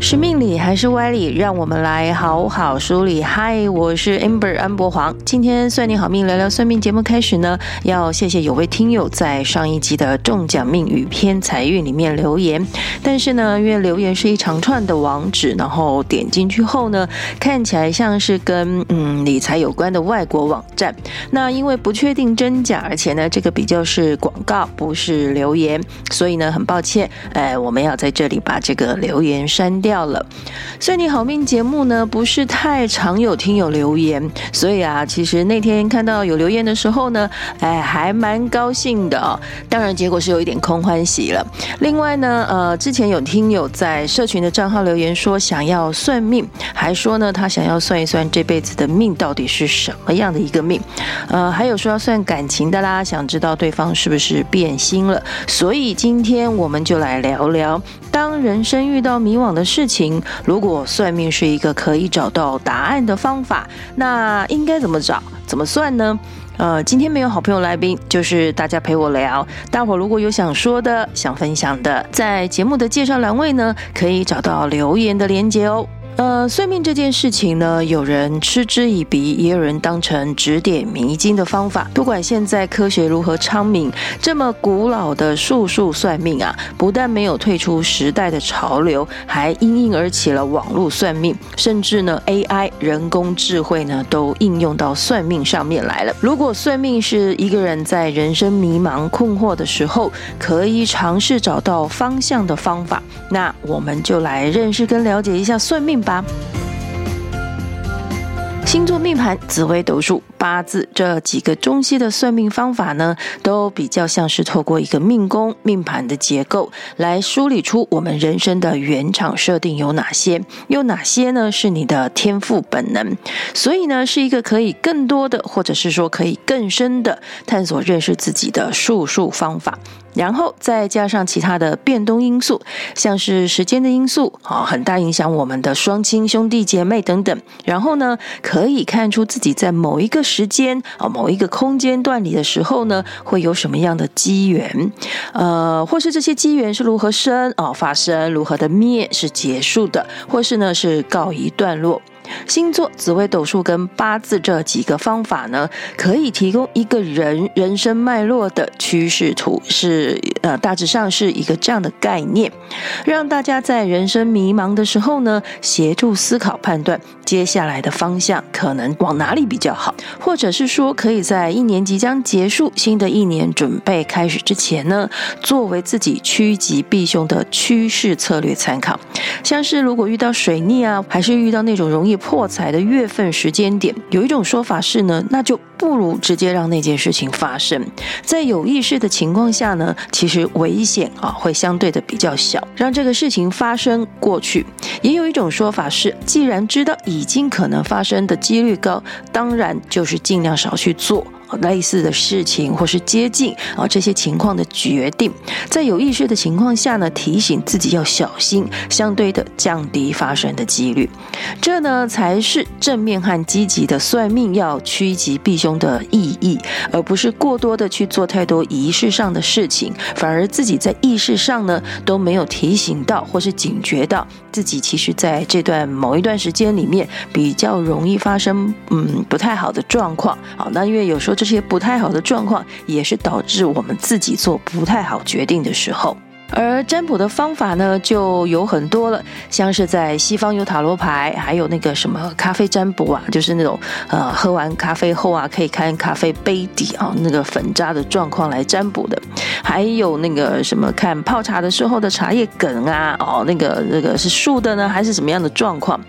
是命理还是歪理？让我们来好好梳理。嗨，我是 Amber 安博黄。今天算你好命聊聊算命节目开始呢，要谢谢有位听友在上一集的中奖命与偏财运里面留言，但是呢，因为留言是一长串的网址，然后点进去后呢，看起来像是跟嗯理财有关的外国网站。那因为不确定真假，而且呢，这个比较是广告，不是留言，所以呢，很抱歉，哎，我们要在这里把这个留言删掉。掉了，算你好命节目呢，不是太常有听友留言，所以啊，其实那天看到有留言的时候呢，哎，还蛮高兴的哦。当然，结果是有一点空欢喜了。另外呢，呃，之前有听友在社群的账号留言说想要算命，还说呢他想要算一算这辈子的命到底是什么样的一个命，呃，还有说要算感情的啦，想知道对方是不是变心了。所以今天我们就来聊聊，当人生遇到迷惘的时。事情，如果算命是一个可以找到答案的方法，那应该怎么找？怎么算呢？呃，今天没有好朋友来宾，就是大家陪我聊。大伙如果有想说的、想分享的，在节目的介绍栏位呢，可以找到留言的连接哦。呃，算命这件事情呢，有人嗤之以鼻，也有人当成指点迷津的方法。不管现在科学如何昌明，这么古老的术数算命啊，不但没有退出时代的潮流，还因应而起了网络算命，甚至呢，AI 人工智慧呢，都应用到算命上面来了。如果算命是一个人在人生迷茫困惑的时候，可以尝试找到方向的方法，那我们就来认识跟了解一下算命。星座命盘、紫微斗数、八字这几个中西的算命方法呢，都比较像是透过一个命宫、命盘的结构来梳理出我们人生的原厂设定有哪些，有哪些呢是你的天赋本能，所以呢是一个可以更多的，或者是说可以更深的探索认识自己的术数方法。然后再加上其他的变动因素，像是时间的因素啊，很大影响我们的双亲、兄弟姐妹等等。然后呢，可以看出自己在某一个时间啊、某一个空间段里的时候呢，会有什么样的机缘，呃，或是这些机缘是如何生啊发生，如何的灭是结束的，或是呢是告一段落。星座、紫微斗数跟八字这几个方法呢，可以提供一个人人生脉络的趋势图，是呃大致上是一个这样的概念，让大家在人生迷茫的时候呢，协助思考判断接下来的方向可能往哪里比较好，或者是说可以在一年即将结束、新的一年准备开始之前呢，作为自己趋吉避凶的趋势策略参考，像是如果遇到水逆啊，还是遇到那种容易。破财的月份时间点，有一种说法是呢，那就不如直接让那件事情发生。在有意识的情况下呢，其实危险啊会相对的比较小，让这个事情发生过去。也有一种说法是，既然知道已经可能发生的几率高，当然就是尽量少去做。类似的事情，或是接近啊这些情况的决定，在有意识的情况下呢，提醒自己要小心，相对的降低发生的几率，这呢才是正面和积极的算命要趋吉避凶的意义，而不是过多的去做太多仪式上的事情，反而自己在意识上呢都没有提醒到或是警觉到自己，其实在这段某一段时间里面比较容易发生嗯不太好的状况。好，那因为有时候。这些不太好的状况，也是导致我们自己做不太好决定的时候。而占卜的方法呢，就有很多了，像是在西方有塔罗牌，还有那个什么咖啡占卜啊，就是那种呃喝完咖啡后啊，可以看咖啡杯底啊那个粉渣的状况来占卜的，还有那个什么看泡茶的时候的茶叶梗啊，哦那个那个是竖的呢，还是什么样的状况？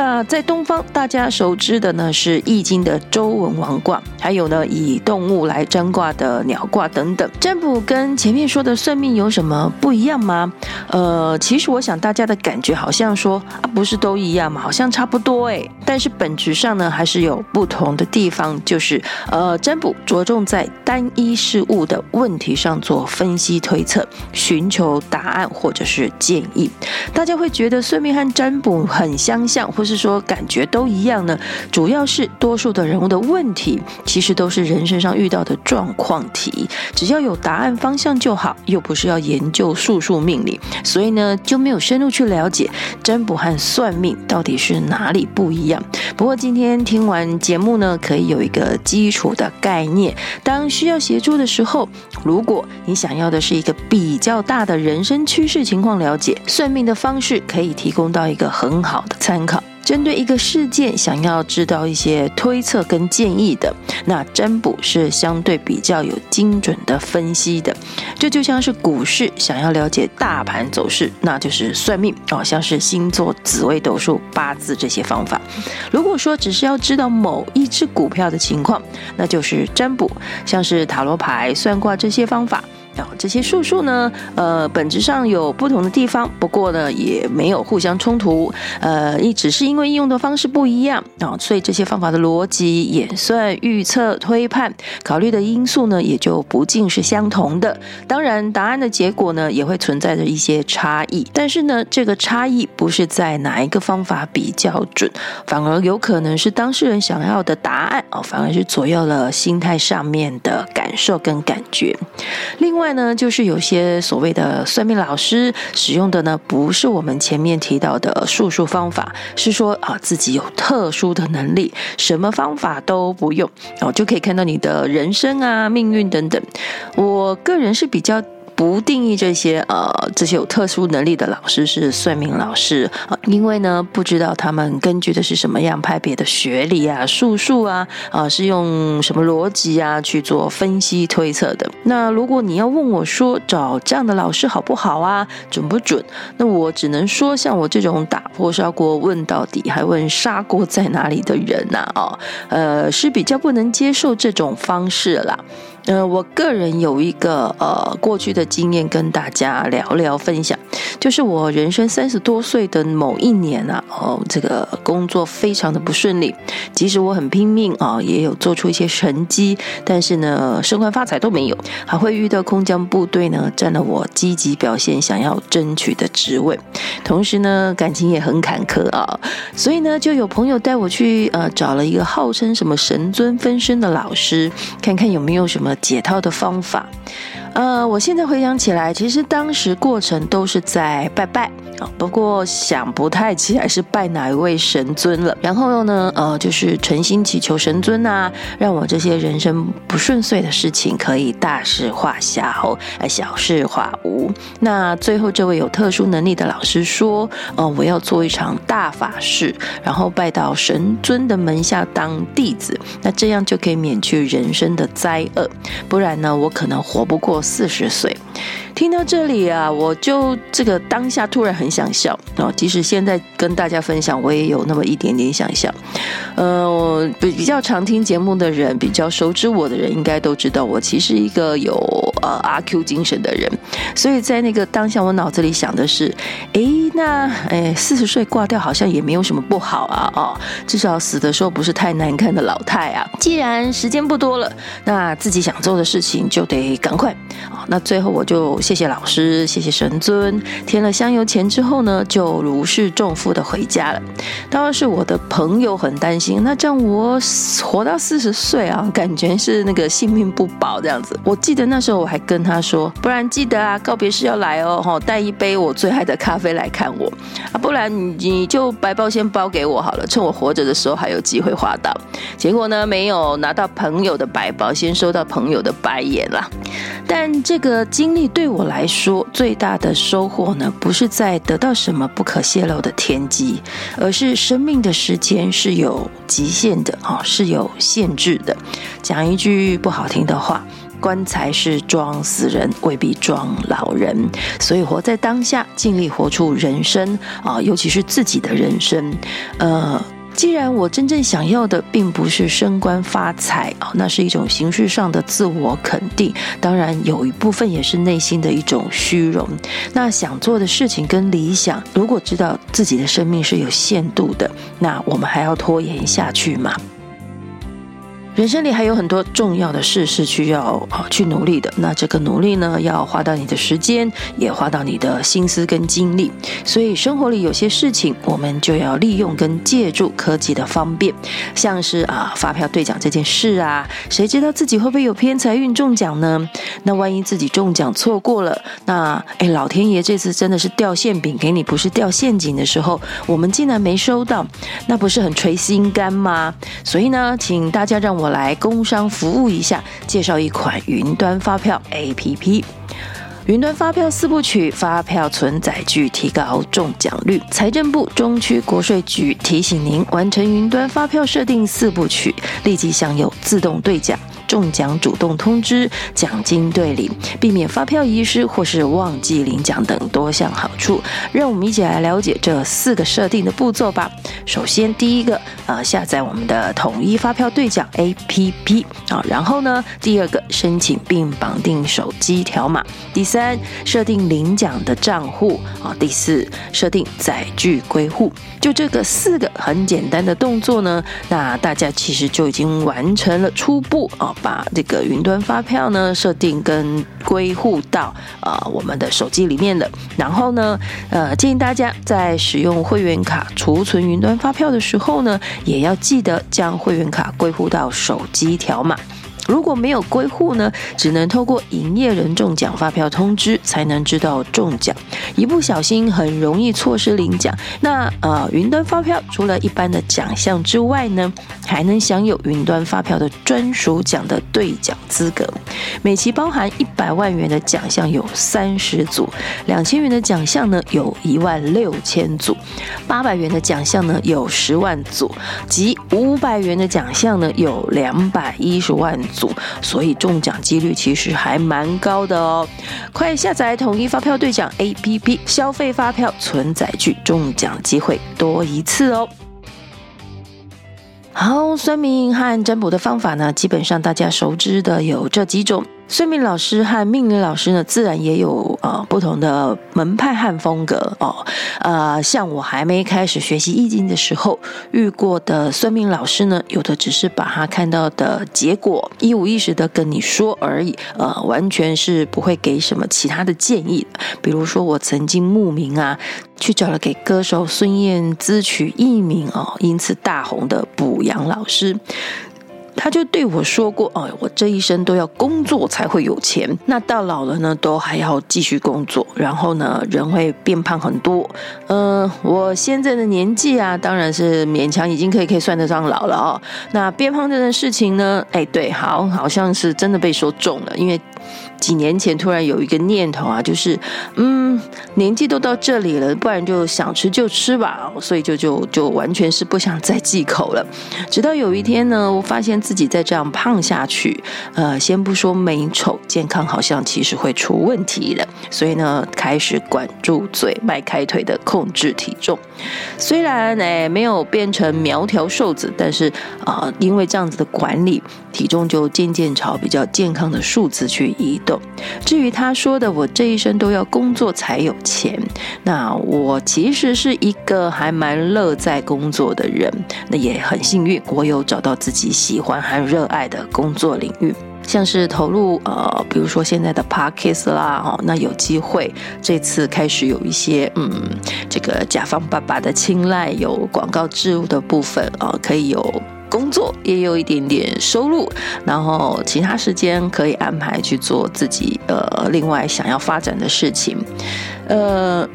那，在东方大家熟知的呢是易经的周文王卦，还有呢以动物来占卦的鸟卦等等。占卜跟前面说的算命有什么不一样吗？呃，其实我想大家的感觉好像说啊，不是都一样吗？好像差不多哎。但是本质上呢，还是有不同的地方。就是呃，占卜着重在单一事物的问题上做分析推测，寻求答案或者是建议。大家会觉得算命和占卜很相像，或是是说感觉都一样呢？主要是多数的人物的问题，其实都是人身上遇到的状况题，只要有答案方向就好，又不是要研究术数命理，所以呢就没有深入去了解占卜和算命到底是哪里不一样。不过今天听完节目呢，可以有一个基础的概念，当需要协助的时候，如果你想要的是一个比较大的人生趋势情况了解，算命的方式可以提供到一个很好的参考。针对一个事件，想要知道一些推测跟建议的，那占卜是相对比较有精准的分析的。这就像是股市，想要了解大盘走势，那就是算命哦，像是星座、紫微斗数、八字这些方法。如果说只是要知道某一只股票的情况，那就是占卜，像是塔罗牌、算卦这些方法。这些术数呢，呃，本质上有不同的地方，不过呢，也没有互相冲突，呃，一只是因为应用的方式不一样。啊，所以这些方法的逻辑、演算、预测、推判，考虑的因素呢，也就不尽是相同的。当然，答案的结果呢，也会存在着一些差异，但是呢，这个差异不是在哪一个方法比较准，反而有可能是当事人想要的答案。哦，反而是左右了心态上面的感受跟感觉。另外呢，就是有些所谓的算命老师使用的呢，不是我们前面提到的术数方法，是说啊自己有特殊的能力，什么方法都不用哦，就可以看到你的人生啊、命运等等。我个人是比较。不定义这些呃这些有特殊能力的老师是算命老师啊，因为呢不知道他们根据的是什么样派别的学历啊、术数啊啊是用什么逻辑啊去做分析推测的。那如果你要问我说找这样的老师好不好啊，准不准？那我只能说像我这种打破砂锅问到底还问砂锅在哪里的人呐啊，呃是比较不能接受这种方式啦。呃，我个人有一个呃过去的经验跟大家聊聊分享，就是我人生三十多岁的某一年啊，哦，这个工作非常的不顺利，即使我很拼命啊，也有做出一些成绩，但是呢，升官发财都没有，还会遇到空降部队呢，占了我积极表现想要争取的职位，同时呢，感情也很坎坷啊，所以呢，就有朋友带我去呃找了一个号称什么神尊分身的老师，看看有没有什么。解套的方法，呃，我现在回想起来，其实当时过程都是在拜拜啊，不过想不太起来是拜哪一位神尊了。然后呢，呃，就是诚心祈求神尊啊，让我这些人生不顺遂的事情可以大事化小，呃，小事化无。那最后这位有特殊能力的老师说，呃，我要做一场大法事，然后拜到神尊的门下当弟子，那这样就可以免去人生的灾厄。不然呢，我可能活不过四十岁。听到这里啊，我就这个当下突然很想笑哦。即使现在跟大家分享，我也有那么一点点想笑。呃，我比比较常听节目的人，比较熟知我的人，应该都知道我其实一个有呃阿 Q 精神的人。所以在那个当下，我脑子里想的是，诶，那诶，四十岁挂掉好像也没有什么不好啊，哦，至少死的时候不是太难看的老太啊。既然时间不多了，那自己想做的事情就得赶快。哦，那最后我就谢谢老师，谢谢神尊，添了香油钱之后呢，就如释重负的回家了。当然是我的朋友很担心，那这样我活到四十岁啊，感觉是那个性命不保这样子。我记得那时候我还跟他说，不然记得啊，告别式要来哦，哈，带一杯我最爱的咖啡来看我啊，不然你你就白包先包给我好了，趁我活着的时候还有机会花到。结果呢，没有拿到朋友的白包，先收到朋友的白眼啦。但这个经历对我来说最大的收获呢，不是在得到什么不可泄露的天机，而是生命的时间是有极限的啊，是有限制的。讲一句不好听的话，棺材是装死人，未必装老人。所以活在当下，尽力活出人生啊，尤其是自己的人生，呃。既然我真正想要的并不是升官发财啊，那是一种形式上的自我肯定，当然有一部分也是内心的一种虚荣。那想做的事情跟理想，如果知道自己的生命是有限度的，那我们还要拖延下去吗？人生里还有很多重要的事是需要啊去努力的。那这个努力呢，要花到你的时间，也花到你的心思跟精力。所以生活里有些事情，我们就要利用跟借助科技的方便，像是啊发票兑奖这件事啊，谁知道自己会不会有偏财运中奖呢？那万一自己中奖错过了，那哎老天爷这次真的是掉馅饼给你，不是掉陷阱的时候，我们竟然没收到，那不是很捶心肝吗？所以呢，请大家让我来工商服务一下，介绍一款云端发票 APP。云端发票四部曲，发票存载具提高中奖率。财政部中区国税局提醒您，完成云端发票设定四部曲，立即享有自动兑奖。中奖主动通知、奖金兑领、避免发票遗失或是忘记领奖等多项好处，让我们一起来了解这四个设定的步骤吧。首先，第一个，呃，下载我们的统一发票兑奖 APP 啊，然后呢，第二个，申请并绑定手机条码；第三，设定领奖的账户啊；第四，设定载具归户。就这个四个很简单的动作呢，那大家其实就已经完成了初步啊。把这个云端发票呢设定跟归户到呃我们的手机里面的，然后呢呃建议大家在使用会员卡储存云端发票的时候呢，也要记得将会员卡归户到手机条码。如果没有归户呢，只能透过营业人中奖发票通知才能知道中奖，一不小心很容易错失领奖。那呃，云端发票除了一般的奖项之外呢，还能享有云端发票的专属奖的兑奖资格。每期包含一百万元的奖项有三十组，两千元的奖项呢有一万六千组，八百元的奖项呢有十万组，及五百元的奖项呢有两百一十万组。所以中奖几率其实还蛮高的哦！快下载统一发票兑奖 APP，消费发票存载具，中奖机会多一次哦。好，算命和占卜的方法呢，基本上大家熟知的有这几种。算命老师和命理老师呢，自然也有呃不同的门派和风格哦。呃，像我还没开始学习易经的时候遇过的算命老师呢，有的只是把他看到的结果一五一十的跟你说而已，呃，完全是不会给什么其他的建议。比如说，我曾经慕名啊，去找了给歌手孙燕姿取艺名哦，因此大红的卜阳老师。他就对我说过：“哦，我这一生都要工作才会有钱，那到老了呢，都还要继续工作，然后呢，人会变胖很多。嗯、我现在的年纪啊，当然是勉强已经可以可以算得上老了哦。那变胖这件事情呢，哎，对，好，好像是真的被说中了，因为。”几年前突然有一个念头啊，就是，嗯，年纪都到这里了，不然就想吃就吃吧，所以就就就完全是不想再忌口了。直到有一天呢，我发现自己再这样胖下去，呃，先不说美丑，健康好像其实会出问题了。所以呢，开始管住嘴、迈开腿的控制体重。虽然哎没有变成苗条瘦子，但是啊、因为这样子的管理，体重就渐渐朝比较健康的数字去移动。至于他说的“我这一生都要工作才有钱”，那我其实是一个还蛮乐在工作的人，那也很幸运，我有找到自己喜欢和热爱的工作领域，像是投入呃，比如说现在的 Podcast 啦，哦，那有机会这次开始有一些嗯，这个甲方爸爸的青睐，有广告植入的部分啊，可以有。工作也有一点点收入，然后其他时间可以安排去做自己呃另外想要发展的事情，呃。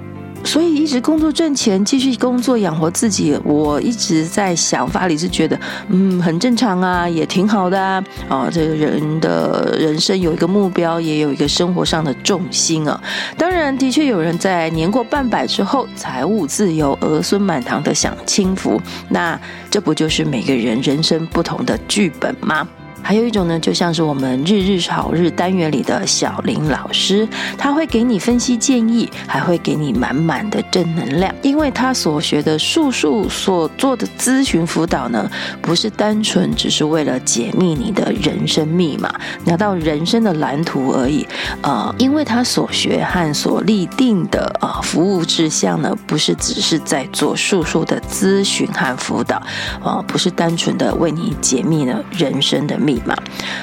所以一直工作赚钱，继续工作养活自己。我一直在想法里是觉得，嗯，很正常啊，也挺好的啊。啊，这个人的人生有一个目标，也有一个生活上的重心啊。当然，的确有人在年过半百之后，财务自由，儿孙满堂的享清福。那这不就是每个人人生不同的剧本吗？还有一种呢，就像是我们日日好日单元里的小林老师，他会给你分析建议，还会给你满满的正能量，因为他所学的术数所做的咨询辅导呢，不是单纯只是为了解密你的人生密码，拿到人生的蓝图而已。呃，因为他所学和所立定的呃服务志向呢，不是只是在做术数的咨询和辅导，啊、呃，不是单纯的为你解密了人生的密嘛。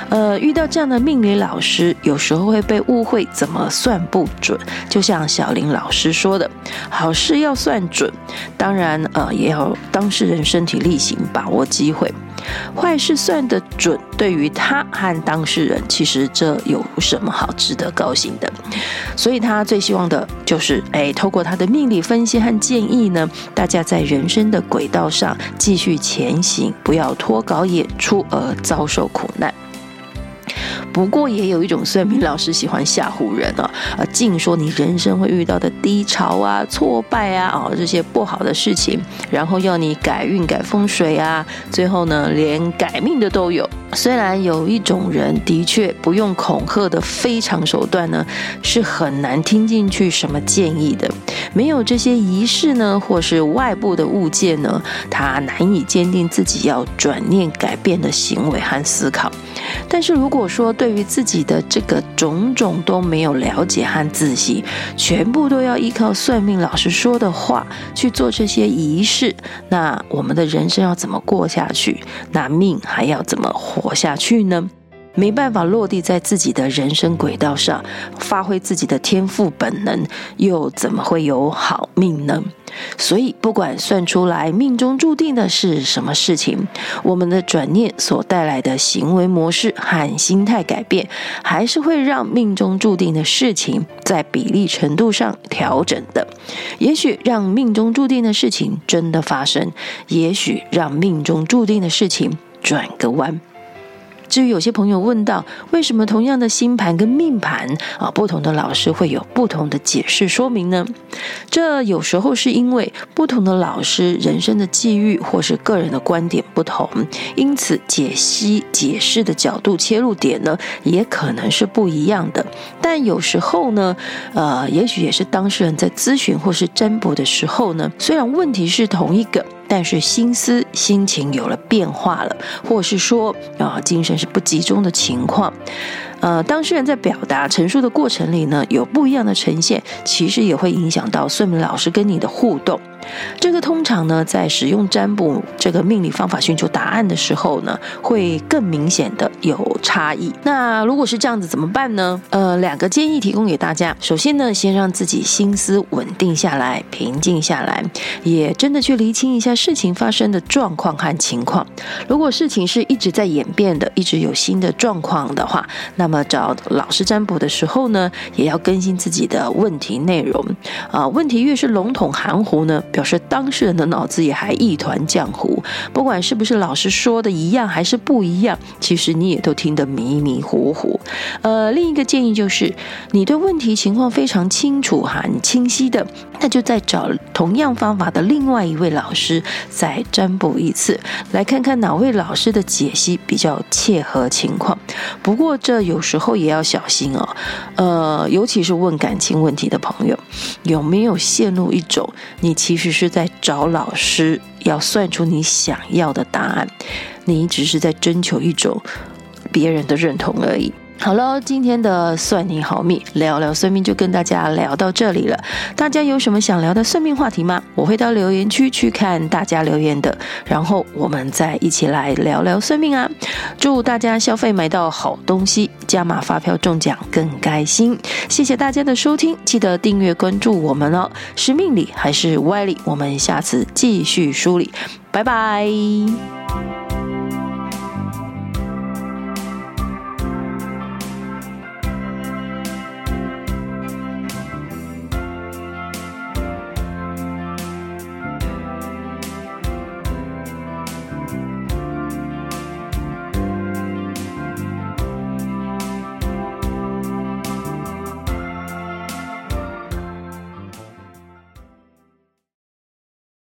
呃，遇到这样的命理老师，有时候会被误会怎么算不准。就像小林老师说的，好事要算准，当然呃也要当事人身体力行，把握机会。坏事算得准，对于他和当事人，其实这有什么好值得高兴的？所以他最希望的就是，哎，透过他的命理分析和建议呢，大家在人生的轨道上继续前行，不要脱稿演出而遭受苦难。不过也有一种算命老师喜欢吓唬人啊，啊，净说你人生会遇到的低潮啊、挫败啊、啊这些不好的事情，然后要你改运、改风水啊，最后呢连改命的都有。虽然有一种人的确不用恐吓的非常手段呢，是很难听进去什么建议的。没有这些仪式呢，或是外部的物件呢，他难以坚定自己要转念改变的行为和思考。但是如果说对于自己的这个种种都没有了解和仔细，全部都要依靠算命老师说的话去做这些仪式，那我们的人生要怎么过下去？那命还要怎么活下去呢？没办法落地在自己的人生轨道上，发挥自己的天赋本能，又怎么会有好命呢？所以，不管算出来命中注定的是什么事情，我们的转念所带来的行为模式和心态改变，还是会让命中注定的事情在比例程度上调整的。也许让命中注定的事情真的发生，也许让命中注定的事情转个弯。至于有些朋友问到，为什么同样的星盘跟命盘啊，不同的老师会有不同的解释说明呢？这有时候是因为不同的老师人生的际遇或是个人的观点不同，因此解析解释的角度切入点呢，也可能是不一样的。但有时候呢，呃，也许也是当事人在咨询或是占卜的时候呢，虽然问题是同一个。但是心思心情有了变化了，或是说啊，精神是不集中的情况。呃，当事人在表达陈述的过程里呢，有不一样的呈现，其实也会影响到算命老师跟你的互动。这个通常呢，在使用占卜这个命理方法寻求答案的时候呢，会更明显的有差异。那如果是这样子怎么办呢？呃，两个建议提供给大家。首先呢，先让自己心思稳定下来，平静下来，也真的去厘清一下事情发生的状况和情况。如果事情是一直在演变的，一直有新的状况的话，那么那么找老师占卜的时候呢，也要更新自己的问题内容啊。问题越是笼统含糊呢，表示当事人的脑子也还一团浆糊。不管是不是老师说的一样还是不一样，其实你也都听得迷迷糊糊。呃，另一个建议就是，你对问题情况非常清楚、很清晰的，那就再找同样方法的另外一位老师再占卜一次，来看看哪位老师的解析比较切合情况。不过这。有时候也要小心哦，呃，尤其是问感情问题的朋友，有没有陷入一种你其实是在找老师要算出你想要的答案，你只是在征求一种别人的认同而已。好了，今天的算你好命，聊聊算命就跟大家聊到这里了。大家有什么想聊的算命话题吗？我会到留言区去看大家留言的，然后我们再一起来聊聊算命啊！祝大家消费买到好东西，加码发票中奖更开心！谢谢大家的收听，记得订阅关注我们哦。是命理还是歪理？我们下次继续梳理，拜拜。